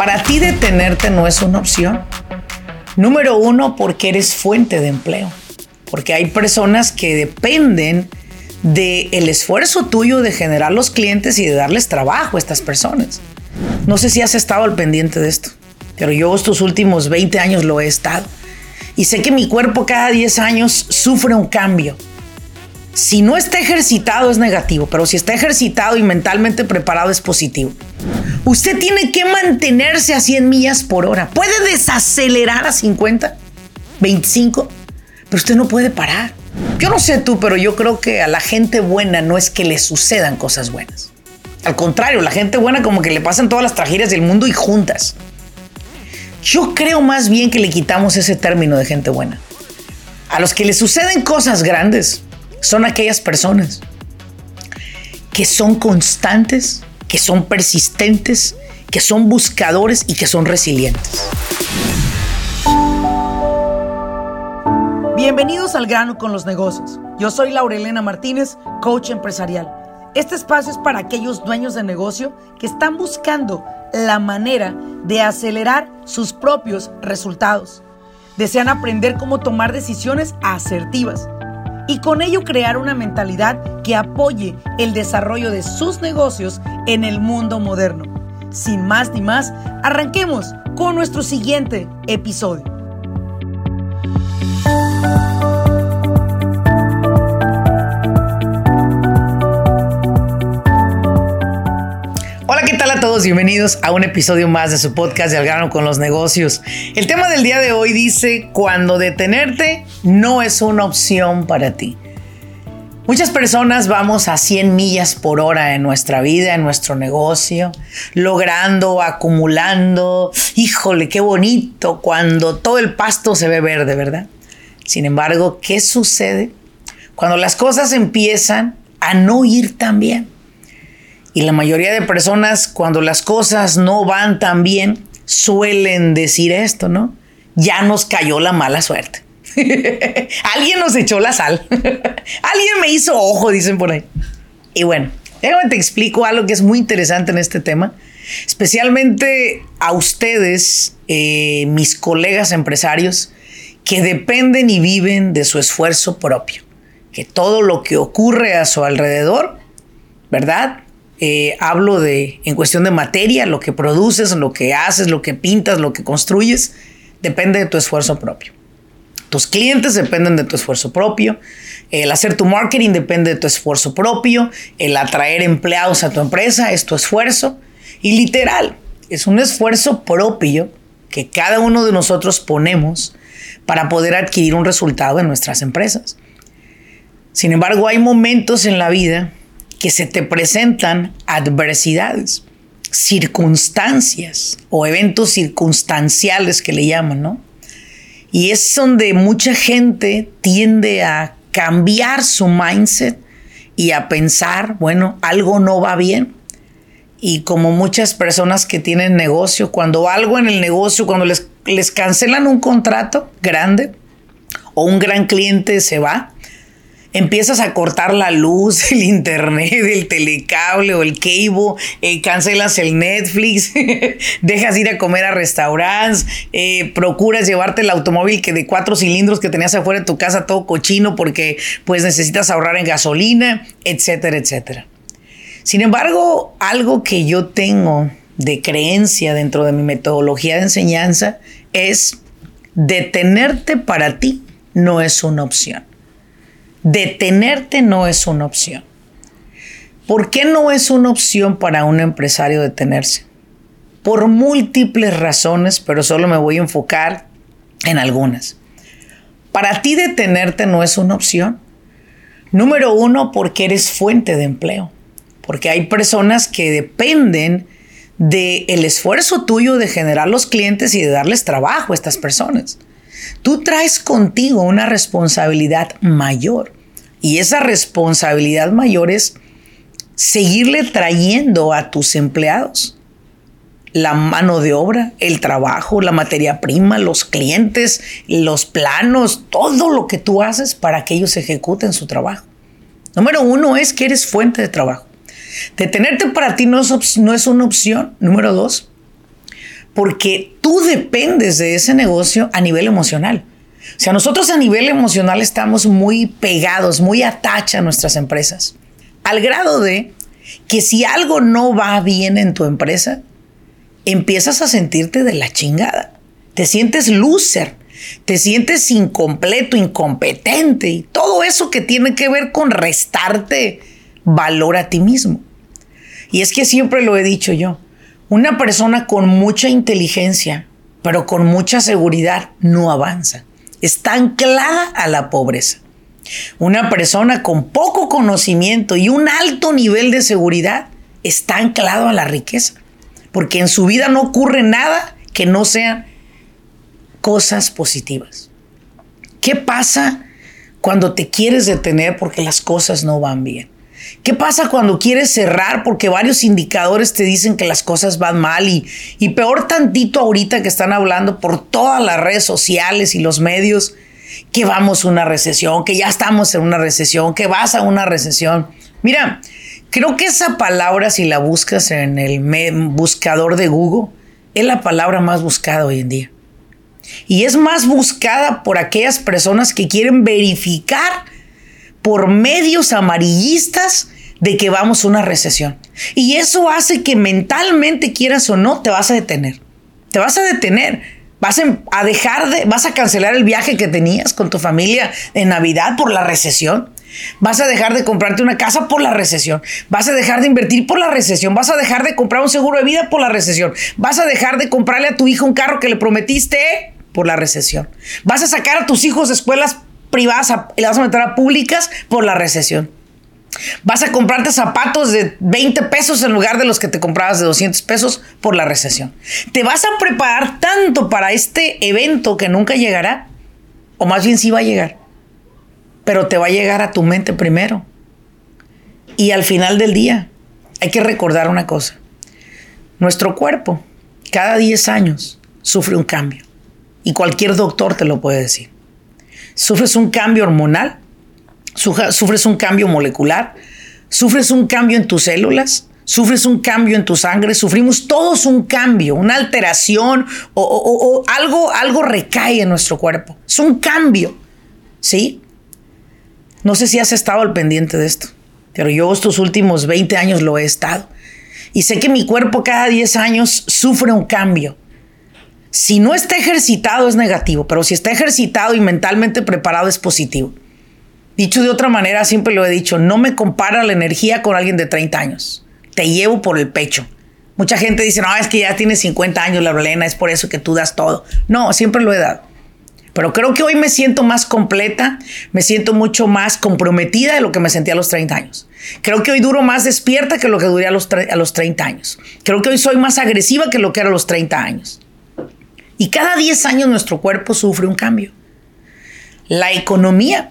Para ti detenerte no es una opción. Número uno, porque eres fuente de empleo. Porque hay personas que dependen del esfuerzo tuyo de generar los clientes y de darles trabajo a estas personas. No sé si has estado al pendiente de esto, pero yo estos últimos 20 años lo he estado. Y sé que mi cuerpo cada 10 años sufre un cambio. Si no está ejercitado es negativo, pero si está ejercitado y mentalmente preparado es positivo. Usted tiene que mantenerse a 100 millas por hora. Puede desacelerar a 50, 25, pero usted no puede parar. Yo no sé tú, pero yo creo que a la gente buena no es que le sucedan cosas buenas. Al contrario, la gente buena como que le pasan todas las tragedias del mundo y juntas. Yo creo más bien que le quitamos ese término de gente buena. A los que le suceden cosas grandes, son aquellas personas que son constantes, que son persistentes, que son buscadores y que son resilientes. Bienvenidos al grano con los negocios. Yo soy Laurelena Martínez, coach empresarial. Este espacio es para aquellos dueños de negocio que están buscando la manera de acelerar sus propios resultados. Desean aprender cómo tomar decisiones asertivas y con ello crear una mentalidad que apoye el desarrollo de sus negocios en el mundo moderno. Sin más ni más, arranquemos con nuestro siguiente episodio. ¿Qué tal a todos? Bienvenidos a un episodio más de su podcast de Al grano con los negocios. El tema del día de hoy dice, cuando detenerte no es una opción para ti. Muchas personas vamos a 100 millas por hora en nuestra vida, en nuestro negocio, logrando, acumulando. Híjole, qué bonito cuando todo el pasto se ve verde, ¿verdad? Sin embargo, ¿qué sucede cuando las cosas empiezan a no ir tan bien? Y la mayoría de personas, cuando las cosas no van tan bien, suelen decir esto, ¿no? Ya nos cayó la mala suerte. Alguien nos echó la sal. Alguien me hizo ojo, dicen por ahí. Y bueno, te explico algo que es muy interesante en este tema. Especialmente a ustedes, eh, mis colegas empresarios, que dependen y viven de su esfuerzo propio. Que todo lo que ocurre a su alrededor, ¿verdad? Eh, hablo de, en cuestión de materia, lo que produces, lo que haces, lo que pintas, lo que construyes, depende de tu esfuerzo propio. Tus clientes dependen de tu esfuerzo propio. El hacer tu marketing depende de tu esfuerzo propio. El atraer empleados a tu empresa es tu esfuerzo. Y literal, es un esfuerzo propio que cada uno de nosotros ponemos para poder adquirir un resultado en nuestras empresas. Sin embargo, hay momentos en la vida que se te presentan adversidades, circunstancias o eventos circunstanciales que le llaman, ¿no? Y es donde mucha gente tiende a cambiar su mindset y a pensar, bueno, algo no va bien. Y como muchas personas que tienen negocio, cuando algo en el negocio, cuando les, cancelan un contrato grande o un gran cliente se va, empiezas a cortar la luz, el internet, el telecable o el cable, eh, cancelas el Netflix, dejas ir a comer a restaurantes, eh, procuras llevarte el automóvil que de cuatro cilindros que tenías afuera de tu casa todo cochino porque pues necesitas ahorrar en gasolina, etcétera, etcétera. Sin embargo, algo que yo tengo de creencia dentro de mi metodología de enseñanza es detenerte para ti no es una opción. Detenerte no es una opción. ¿Por qué no es una opción para un empresario detenerse? Por múltiples razones, pero solo me voy a enfocar en algunas. Para ti detenerte no es una opción. Número uno, porque eres fuente de empleo. Porque hay personas que dependen del esfuerzo tuyo de generar los clientes y de darles trabajo a estas personas. Tú traes contigo una responsabilidad mayor y esa responsabilidad mayor es seguirle trayendo a tus empleados la mano de obra, el trabajo, la materia prima, los clientes, los planos, todo lo que tú haces para que ellos ejecuten su trabajo. Número uno es que eres fuente de trabajo. Detenerte para ti no es, no es una opción. Número dos, porque tú dependes de ese negocio a nivel emocional. O sea, nosotros a nivel emocional estamos muy pegados, muy atacha a nuestras empresas, al grado de que si algo no va bien en tu empresa, empiezas a sentirte de la chingada. Te sientes loser, te sientes incompleto, incompetente y todo eso que tiene que ver con restarte valor a ti mismo. Y es que siempre lo he dicho yo, una persona con mucha inteligencia, pero con mucha seguridad, no avanza. Está anclada a la pobreza. Una persona con poco conocimiento y un alto nivel de seguridad está anclado a la riqueza, porque en su vida no ocurre nada que no sean cosas positivas. ¿Qué pasa cuando te quieres detener porque las cosas no van bien? ¿Qué pasa cuando quieres cerrar porque varios indicadores te dicen que las cosas van mal y, y peor tantito ahorita que están hablando por todas las redes sociales y los medios que vamos a una recesión, que ya estamos en una recesión, que vas a una recesión? Mira, creo que esa palabra si la buscas en el buscador de Google es la palabra más buscada hoy en día. Y es más buscada por aquellas personas que quieren verificar por medios amarillistas de que vamos a una recesión. Y eso hace que mentalmente, quieras o no, te vas a detener. Te vas a detener. Vas a dejar de, vas a cancelar el viaje que tenías con tu familia en Navidad por la recesión. Vas a dejar de comprarte una casa por la recesión. Vas a dejar de invertir por la recesión. Vas a dejar de comprar un seguro de vida por la recesión. Vas a dejar de comprarle a tu hijo un carro que le prometiste por la recesión. Vas a sacar a tus hijos de escuelas privadas y las vas a meter a públicas por la recesión. Vas a comprarte zapatos de 20 pesos en lugar de los que te comprabas de 200 pesos por la recesión. Te vas a preparar tanto para este evento que nunca llegará, o más bien sí va a llegar, pero te va a llegar a tu mente primero. Y al final del día, hay que recordar una cosa. Nuestro cuerpo, cada 10 años, sufre un cambio. Y cualquier doctor te lo puede decir. Sufres un cambio hormonal, sufres un cambio molecular, sufres un cambio en tus células, sufres un cambio en tu sangre, sufrimos todos un cambio, una alteración o, algo, algo recae en nuestro cuerpo. Es un cambio, ¿sí? No sé si has estado al pendiente de esto, pero yo estos últimos 20 años lo he estado. Y sé que mi cuerpo cada 10 años sufre un cambio. Si no está ejercitado es negativo, pero si está ejercitado y mentalmente preparado es positivo. Dicho de otra manera, siempre lo he dicho, no me compara la energía con alguien de 30 años. Te llevo por el pecho. Mucha gente dice, no, es que ya tienes 50 años, la Lorena, es por eso que tú das todo. No, siempre lo he dado. Pero creo que hoy me siento más completa, me siento mucho más comprometida de lo que me sentía a los 30 años. Creo que hoy duro más despierta que lo que duré a los, a los 30 años. Creo que hoy soy más agresiva que lo que era a los 30 años. Y cada 10 años nuestro cuerpo sufre un cambio. La economía,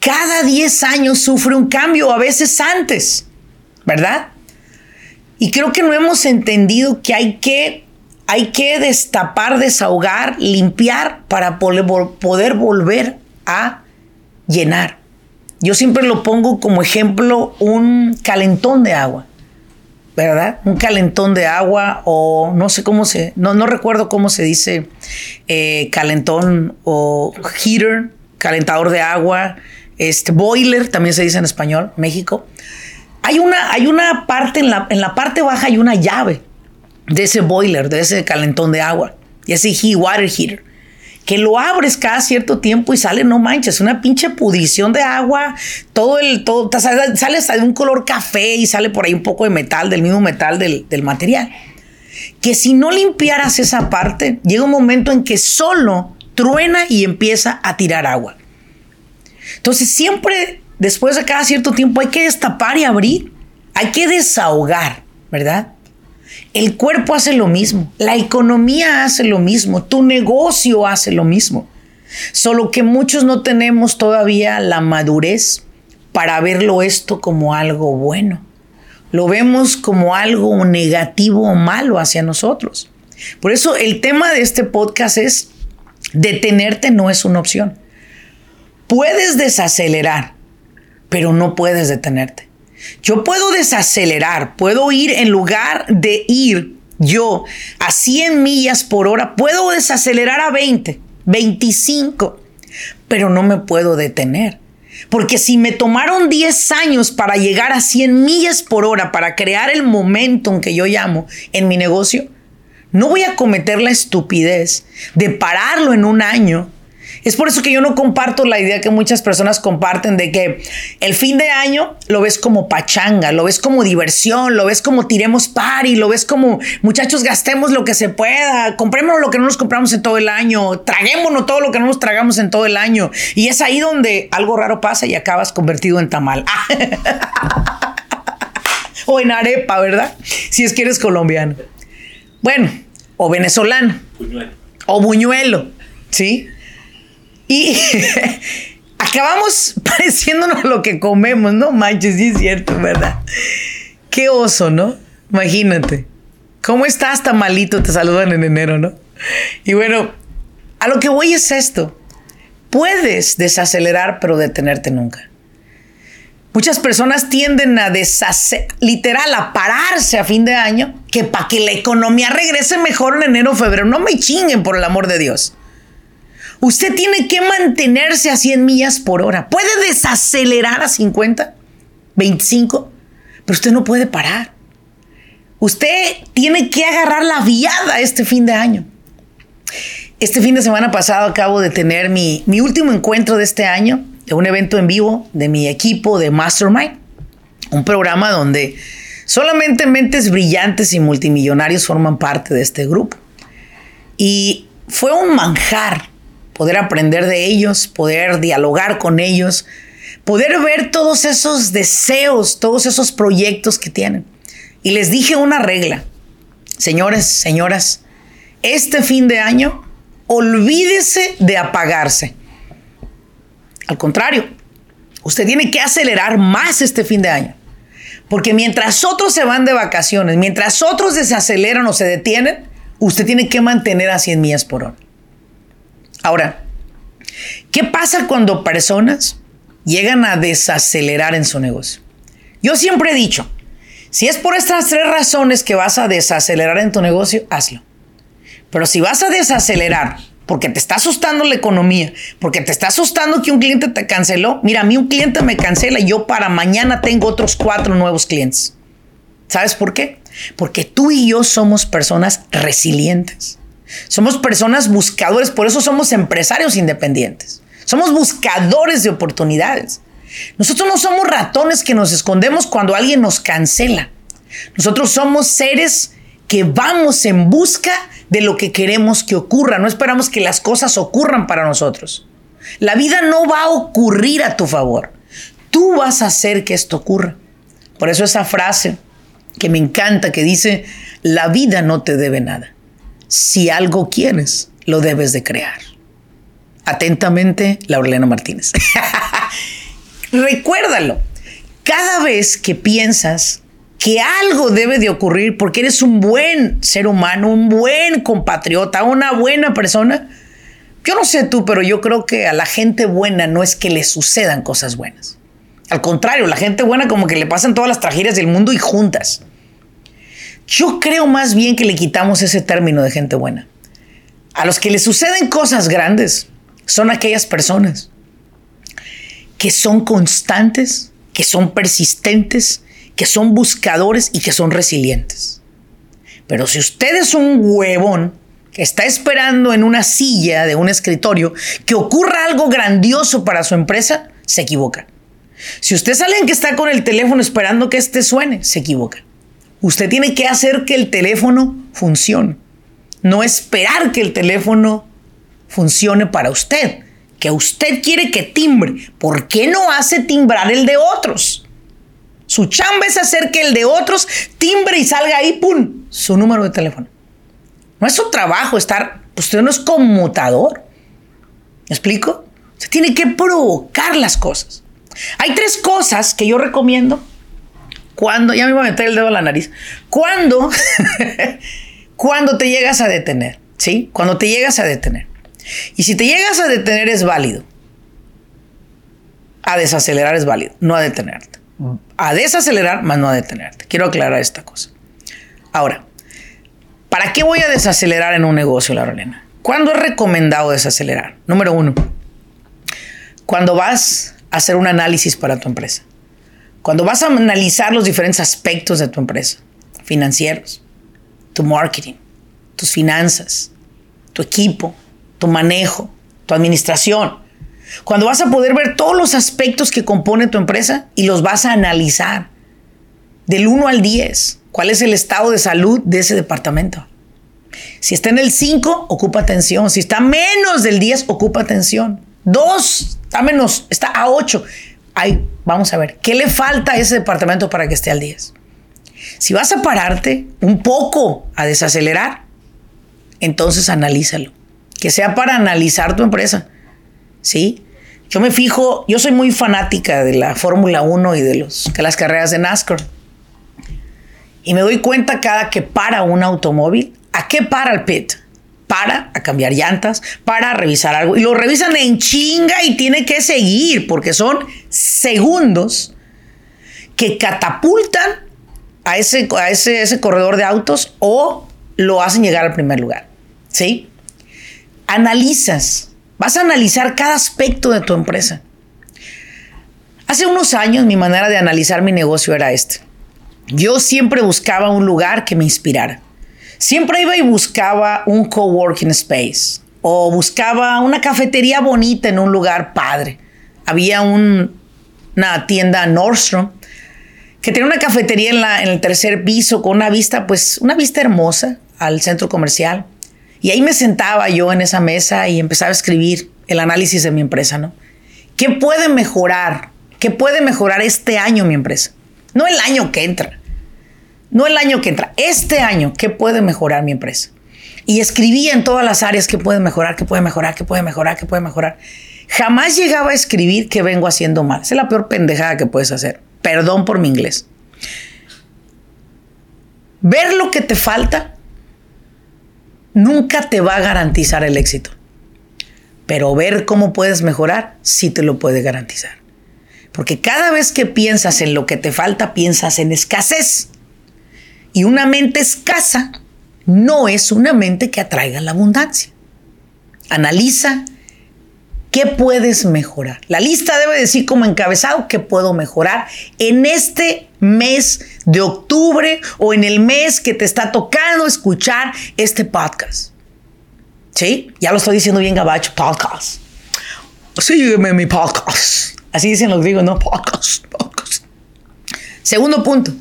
cada 10 años sufre un cambio, a veces antes, ¿verdad? Y creo que no hemos entendido que hay que, hay que destapar, desahogar, limpiar para poder volver a llenar. Yo siempre lo pongo como ejemplo un calentón de agua. ¿Verdad? Un calentón de agua o no sé cómo se, no, no recuerdo cómo se dice eh, calentón o heater, calentador de agua, este boiler, también se dice en español, México. Hay una, hay una parte, en la, en la parte baja hay una llave de ese boiler, de ese calentón de agua, y ese water heater que lo abres cada cierto tiempo y sale, no manches, una pinche pudrición de agua, todo el, todo, sale hasta de un color café y sale por ahí un poco de metal, del mismo metal del, del material. Que si no limpiaras esa parte, llega un momento en que solo truena y empieza a tirar agua. Entonces siempre, después de cada cierto tiempo, hay que destapar y abrir, hay que desahogar, ¿verdad? El cuerpo hace lo mismo, la economía hace lo mismo, tu negocio hace lo mismo. Solo que muchos no tenemos todavía la madurez para verlo esto como algo bueno. Lo vemos como algo negativo o malo hacia nosotros. Por eso el tema de este podcast es detenerte no es una opción. Puedes desacelerar, pero no puedes detenerte. Yo puedo desacelerar, puedo ir en lugar de ir yo a 100 millas por hora puedo desacelerar a 20, 25, pero no me puedo detener. Porque si me tomaron 10 años para llegar a 100 millas por hora, para crear el momentum que yo llamo en mi negocio, no voy a cometer la estupidez de pararlo en un año es por eso que yo no comparto la idea que muchas personas comparten de que el fin de año lo ves como pachanga, lo ves como diversión, lo ves como tiremos party, lo ves como muchachos gastemos lo que se pueda, comprémonos lo que no nos compramos en todo el año, traguémonos todo lo que no nos tragamos en todo el año. Y es ahí donde algo raro pasa y acabas convertido en tamal. o en arepa, ¿verdad? Si es que eres colombiano. Bueno, o venezolano. O buñuelo, ¿sí? Y acabamos pareciéndonos lo que comemos, ¿no? Manches, sí es cierto, ¿verdad? Qué oso, ¿no? Imagínate. ¿Cómo estás tan malito? Te saludan en enero, ¿no? Y bueno, a lo que voy es esto. Puedes desacelerar, pero detenerte nunca. Muchas personas tienden a desacelerar, literal, a pararse a fin de año, que para que la economía regrese mejor en enero o febrero. No me chinguen, por el amor de Dios. Usted tiene que mantenerse a 100 millas por hora. Puede desacelerar a 50, 25, pero usted no puede parar. Usted tiene que agarrar la viada este fin de año. Este fin de semana pasado acabo de tener mi, mi último encuentro de este año, de un evento en vivo de mi equipo de Mastermind, un programa donde solamente mentes brillantes y multimillonarios forman parte de este grupo. Y fue un manjar poder aprender de ellos, poder dialogar con ellos, poder ver todos esos deseos, todos esos proyectos que tienen. Y les dije una regla, señores, señoras, este fin de año, olvídese de apagarse. Al contrario, usted tiene que acelerar más este fin de año. Porque mientras otros se van de vacaciones, mientras otros desaceleran o se detienen, usted tiene que mantener a 100 millas por hora. Ahora, ¿qué pasa cuando personas llegan a desacelerar en su negocio? Yo siempre he dicho, si es por estas tres razones que vas a desacelerar en tu negocio, hazlo. Pero si vas a desacelerar porque te está asustando la economía, porque te está asustando que un cliente te canceló, mira, a mí un cliente me cancela y yo para mañana tengo otros cuatro nuevos clientes. ¿Sabes por qué? Porque tú y yo somos personas resilientes. Somos personas buscadores, por eso somos empresarios independientes. Somos buscadores de oportunidades. Nosotros no somos ratones que nos escondemos cuando alguien nos cancela. Nosotros somos seres que vamos en busca de lo que queremos que ocurra. No esperamos que las cosas ocurran para nosotros. La vida no va a ocurrir a tu favor. Tú vas a hacer que esto ocurra. Por eso esa frase que me encanta que dice, la vida no te debe nada si algo quieres, lo debes de crear. Atentamente, Laurelena Martínez. Recuérdalo. Cada vez que piensas que algo debe de ocurrir porque eres un buen ser humano, un buen compatriota, una buena persona, yo no sé tú, pero yo creo que a la gente buena no es que le sucedan cosas buenas. Al contrario, la gente buena como que le pasan todas las tragedias del mundo y juntas. Yo creo más bien que le quitamos ese término de gente buena. A los que le suceden cosas grandes son aquellas personas que son constantes, que son persistentes, que son buscadores y que son resilientes. Pero si usted es un huevón que está esperando en una silla de un escritorio que ocurra algo grandioso para su empresa, se equivoca. Si usted es alguien que está con el teléfono esperando que este suene, se equivoca. Usted tiene que hacer que el teléfono funcione. No esperar que el teléfono funcione para usted. Que usted quiere que timbre. ¿Por qué no hace timbrar el de otros? Su chamba es hacer que el de otros timbre y salga ahí, ¡pum! Su número de teléfono. No es su trabajo estar. Usted no es conmutador. ¿Me explico? Usted tiene que provocar las cosas. Hay tres cosas que yo recomiendo cuando, ya me voy a meter el dedo a la nariz, cuando, cuando te llegas a detener, ¿sí? Cuando te llegas a detener. Y si te llegas a detener es válido. A desacelerar es válido, no a detenerte. A desacelerar, más no a detenerte. Quiero aclarar esta cosa. Ahora, ¿Para qué voy a desacelerar en un negocio, la Lorena? ¿Cuándo es recomendado desacelerar? Número uno, cuando vas a hacer un análisis para tu empresa. Cuando vas a analizar los diferentes aspectos de tu empresa, financieros, tu marketing, tus finanzas, tu equipo, tu manejo, tu administración. Cuando vas a poder ver todos los aspectos que compone tu empresa y los vas a analizar del 1 al 10. ¿Cuál es el estado de salud de ese departamento? Si está en el 5, ocupa atención. Si está menos del 10, ocupa atención. 2, está menos, está a 8. Vamos a ver, ¿qué le falta a ese departamento para que esté al 10? Si vas a pararte un poco a desacelerar, entonces analízalo. Que sea para analizar tu empresa. ¿Sí? Yo me fijo, yo soy muy fanática de la Fórmula 1 y de los, las carreras de NASCAR. Y me doy cuenta cada que para un automóvil, ¿a qué para el pit? Para a cambiar llantas, para revisar algo. Y lo revisan en chinga y tiene que seguir porque son segundos que catapultan a ese, a ese, ese corredor de autos o lo hacen llegar al primer lugar. ¿Sí? Analizas. Vas a analizar cada aspecto de tu empresa. Hace unos años mi manera de analizar mi negocio era este. Yo siempre buscaba un lugar que me inspirara. Siempre iba y buscaba un coworking space o buscaba una cafetería bonita en un lugar padre. Había una tienda Nordstrom que tenía una cafetería en, la, en el tercer piso con una vista, pues una vista hermosa al centro comercial. Y ahí me sentaba yo en esa mesa y empezaba a escribir el análisis de mi empresa, ¿no? ¿Qué puede mejorar? ¿Qué puede mejorar este año mi empresa? No el año que entra. No el año que entra. Este año, ¿qué puede mejorar mi empresa? Y escribía en todas las áreas qué puede mejorar, qué puede mejorar, qué puede mejorar, qué puede mejorar. Jamás llegaba a escribir que vengo haciendo mal. Esa es la peor pendejada que puedes hacer. Perdón por mi inglés. Ver lo que te falta nunca te va a garantizar el éxito. Pero ver cómo puedes mejorar sí te lo puede garantizar. Porque cada vez que piensas en lo que te falta, piensas en escasez. Y una mente escasa no es una mente que atraiga la abundancia. Analiza qué puedes mejorar. La lista debe decir como encabezado qué puedo mejorar en este mes de octubre o en el mes que te está tocando escuchar este podcast. ¿Sí? Ya lo estoy diciendo bien gabacho, podcast. Sígueme mi podcast. Así dicen los griegos, no podcast, podcast. Segundo punto.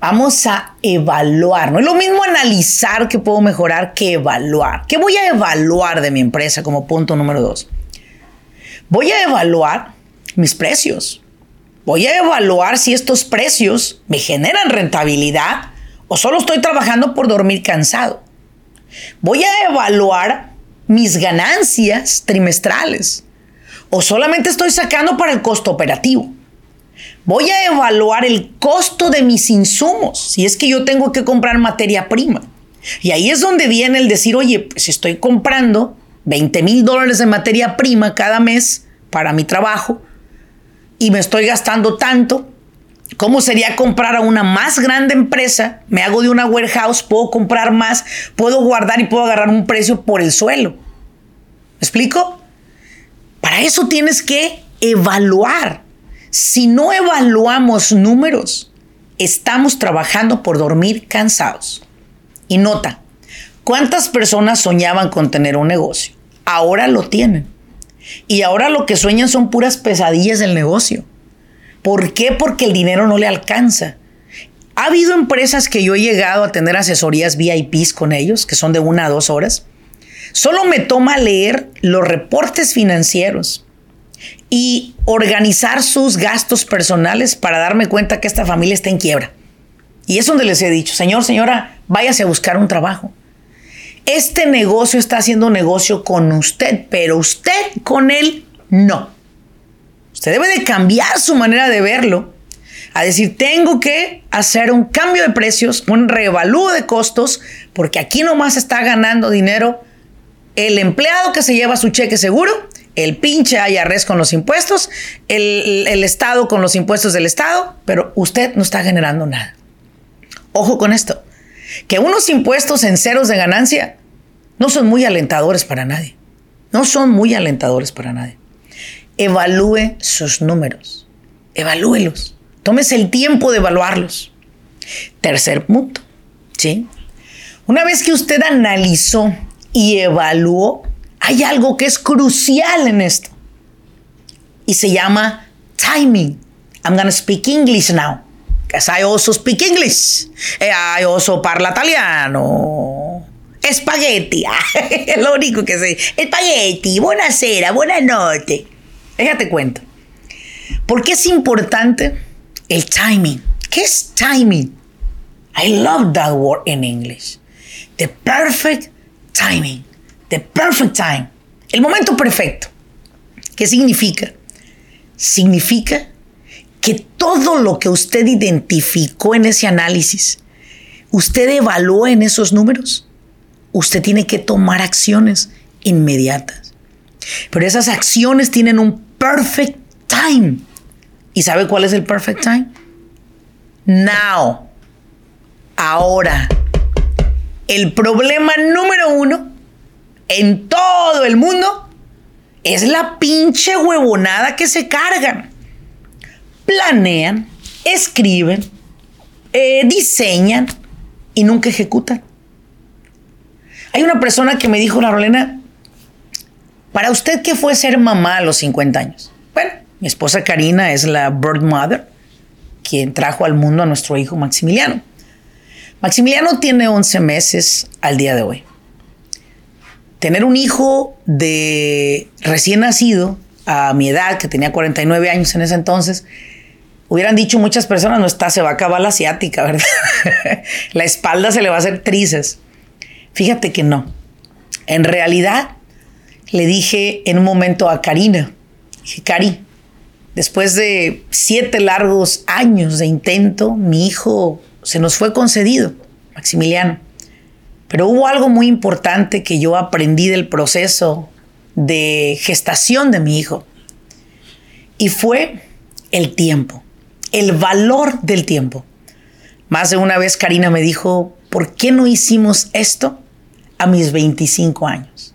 Vamos a evaluar. No es lo mismo analizar qué puedo mejorar que evaluar. ¿Qué voy a evaluar de mi empresa como punto número dos? Voy a evaluar mis precios. Voy a evaluar si estos precios me generan rentabilidad o solo estoy trabajando por dormir cansado. Voy a evaluar mis ganancias trimestrales o solamente estoy sacando para el costo operativo. Voy a evaluar el costo de mis insumos, si es que yo tengo que comprar materia prima. Y ahí es donde viene el decir, oye, pues estoy comprando 20 mil dólares de materia prima cada mes para mi trabajo y me estoy gastando tanto, ¿cómo sería comprar a una más grande empresa? Me hago de una warehouse, puedo comprar más, puedo guardar y puedo agarrar un precio por el suelo. ¿Me explico? Para eso tienes que evaluar. Si no evaluamos números, estamos trabajando por dormir cansados. Y nota, ¿cuántas personas soñaban con tener un negocio? Ahora lo tienen. Y ahora lo que sueñan son puras pesadillas del negocio. ¿Por qué? Porque el dinero no le alcanza. Ha habido empresas que yo he llegado a tener asesorías VIPs con ellos, que son de una a dos horas. Solo me toma leer los reportes financieros y organizar sus gastos personales para darme cuenta que esta familia está en quiebra. Y es donde les he dicho, señor, señora, váyase a buscar un trabajo. Este negocio está haciendo negocio con usted, pero usted con él no. Usted debe de cambiar su manera de verlo, a decir, tengo que hacer un cambio de precios, un reevalúo de costos, porque aquí nomás está ganando dinero el empleado que se lleva su cheque seguro el pinche IRS con los impuestos, el, el, Estado con los impuestos del Estado, pero usted no está generando nada. Ojo con esto. que unos impuestos en ceros de ganancia no son muy alentadores para nadie. No son muy alentadores para nadie. Evalúe sus números. Evalúelos. Tómese el tiempo de evaluarlos. Tercer punto. ¿sí? Una vez que usted analizó y evaluó, hay algo que es crucial en esto. Y se llama timing. I'm going to speak English now. Because I also speak English. Eh, I also parla italiano. Espagueti. es lo único que sé. Espagueti. Buonasera. Buenas noches. Déjate cuento. ¿Por qué es importante el timing? ¿Qué es timing? I love that word in English. The perfect timing. The perfect time. El momento perfecto. ¿Qué significa? Significa que todo lo que usted identificó en ese análisis, usted evaluó en esos números, usted tiene que tomar acciones inmediatas. Pero esas acciones tienen un perfect time. ¿Y sabe cuál es el perfect time? Now. Ahora. El problema número uno en todo el mundo es la pinche huevonada que se cargan. Planean, escriben, eh, diseñan y nunca ejecutan. Hay una persona que me dijo, la Rolena, para usted, ¿qué fue ser mamá a los 50 años? Bueno, mi esposa Karina es la bird mother, quien trajo al mundo a nuestro hijo Maximiliano. Maximiliano tiene 11 meses al día de hoy tener un hijo de recién nacido a mi edad, que tenía 49 años en ese entonces, hubieran dicho muchas personas, no está, se va a acabar la asiática, ¿verdad? la espalda se le va a hacer trizas. Fíjate que no. En realidad, le dije en un momento a Karina, dije, Cari, después de siete largos años de intento, mi hijo se nos fue concedido, Maximiliano. Pero hubo algo muy importante que yo aprendí del proceso de gestación de mi hijo. Y fue el tiempo, el valor del tiempo. Más de una vez Karina me dijo, ¿por qué no hicimos esto a mis 25 años?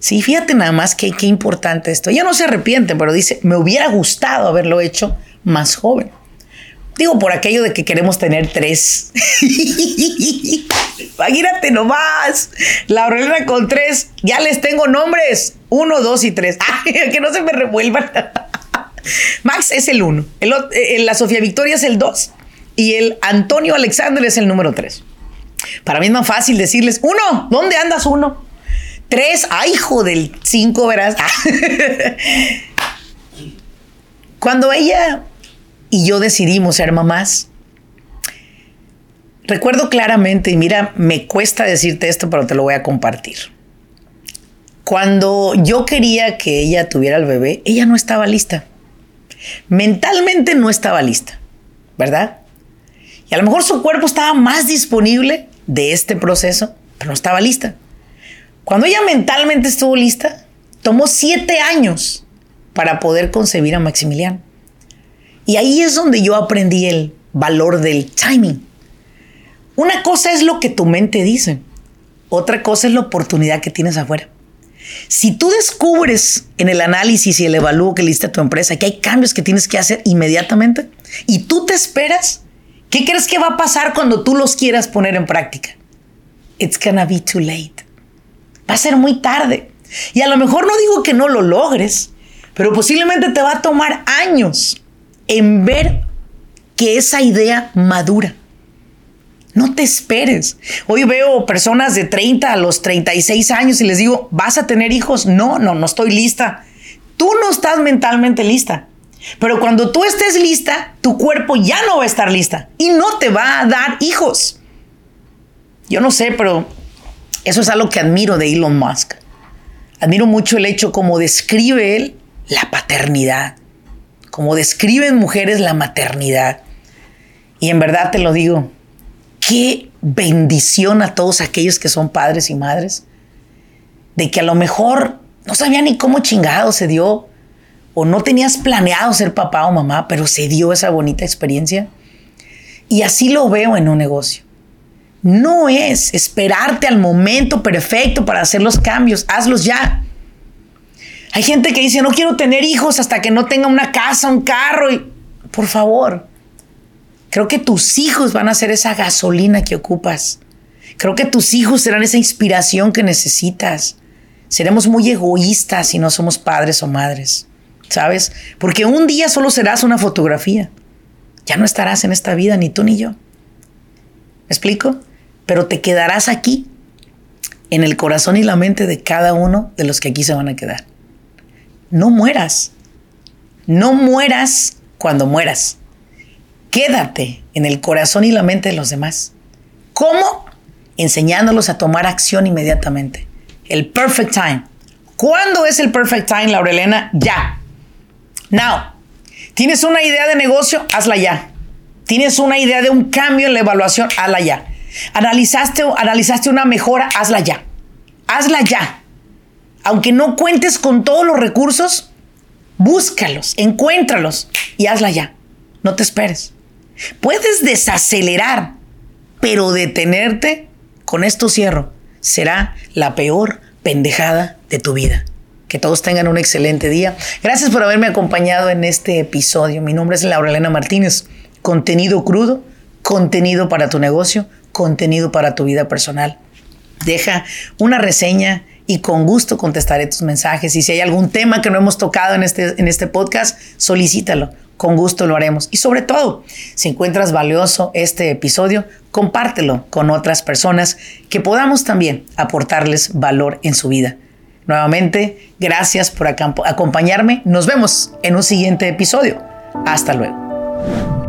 Sí, fíjate nada más que qué importante esto. Ella no se arrepiente, pero dice, me hubiera gustado haberlo hecho más joven. Digo, por aquello de que queremos tener tres. Imagínate nomás. La Aurelina con tres. Ya les tengo nombres. Uno, dos y tres. que no se me revuelvan. Max es el uno. Eh, la Sofía Victoria es el dos. Y el Antonio Alexander es el número tres. Para mí es más fácil decirles, uno, ¿dónde andas uno? Tres, ay, hijo del cinco, verás. Cuando ella y yo decidimos ser mamás. Recuerdo claramente, y mira, me cuesta decirte esto, pero te lo voy a compartir. Cuando yo quería que ella tuviera el bebé, ella no estaba lista. Mentalmente no estaba lista, ¿verdad? Y a lo mejor su cuerpo estaba más disponible de este proceso, pero no estaba lista. Cuando ella mentalmente estuvo lista, tomó siete años para poder concebir a Maximiliano. Y ahí es donde yo aprendí el valor del timing. Una cosa es lo que tu mente dice, otra cosa es la oportunidad que tienes afuera. Si tú descubres en el análisis y el evalúo que le diste a tu empresa que hay cambios que tienes que hacer inmediatamente y tú te esperas, ¿qué crees que va a pasar cuando tú los quieras poner en práctica? It's gonna be too late. Va a ser muy tarde. Y a lo mejor no digo que no lo logres, pero posiblemente te va a tomar años en ver que esa idea madura. No te esperes. Hoy veo personas de 30 a los 36 años y les digo, ¿vas a tener hijos? No, no, no estoy lista. Tú no estás mentalmente lista. Pero cuando tú estés lista, tu cuerpo ya no va a estar lista y no te va a dar hijos. Yo no sé, pero eso es algo que admiro de Elon Musk. Admiro mucho el hecho como describe él la paternidad como describen mujeres la maternidad. Y en verdad te lo digo, qué bendición a todos aquellos que son padres y madres, de que a lo mejor no sabía ni cómo chingado se dio, o no tenías planeado ser papá o mamá, pero se dio esa bonita experiencia. Y así lo veo en un negocio. no es esperarte al momento perfecto para hacer los cambios, hazlos ya. Hay gente que dice, no quiero tener hijos hasta que no tenga una casa, un carro. Y, por favor, creo que tus hijos van a ser esa gasolina que ocupas. Creo que tus hijos serán esa inspiración que necesitas. Seremos muy egoístas si no somos padres o madres, ¿sabes? Porque un día solo serás una fotografía. Ya no estarás en esta vida, ni tú ni yo. ¿Me explico? Pero te quedarás aquí, en el corazón y la mente de cada uno de los que aquí se van a quedar no mueras. No mueras cuando mueras. Quédate en el corazón y la mente de los demás. ¿Cómo? Enseñándolos a tomar acción inmediatamente. El perfect time. ¿Cuándo es el perfect time, Laurelena? Ya. Now. ¿Tienes una idea de negocio? Hazla ya. ¿Tienes una idea de un cambio en la evaluación? Hazla ya. ¿Analizaste, analizaste una mejora? Hazla ya. Hazla ya aunque no cuentes con todos los recursos, búscalos, encuéntralos y hazla ya. No te esperes. Puedes desacelerar, pero detenerte, con esto cierro, será la peor pendejada de tu vida. Que todos tengan un excelente día. Gracias por haberme acompañado en este episodio. Mi nombre es Laura Elena Martínez. Contenido crudo, contenido para tu negocio, contenido para tu vida personal. Deja una reseña y con gusto contestaré tus mensajes. Y si hay algún tema que no hemos tocado en este, en este podcast, solicítalo. Con gusto lo haremos. Y sobre todo, si encuentras valioso este episodio, compártelo con otras personas que podamos también aportarles valor en su vida. Nuevamente, gracias por acompañarme. Nos vemos en un siguiente episodio. Hasta luego.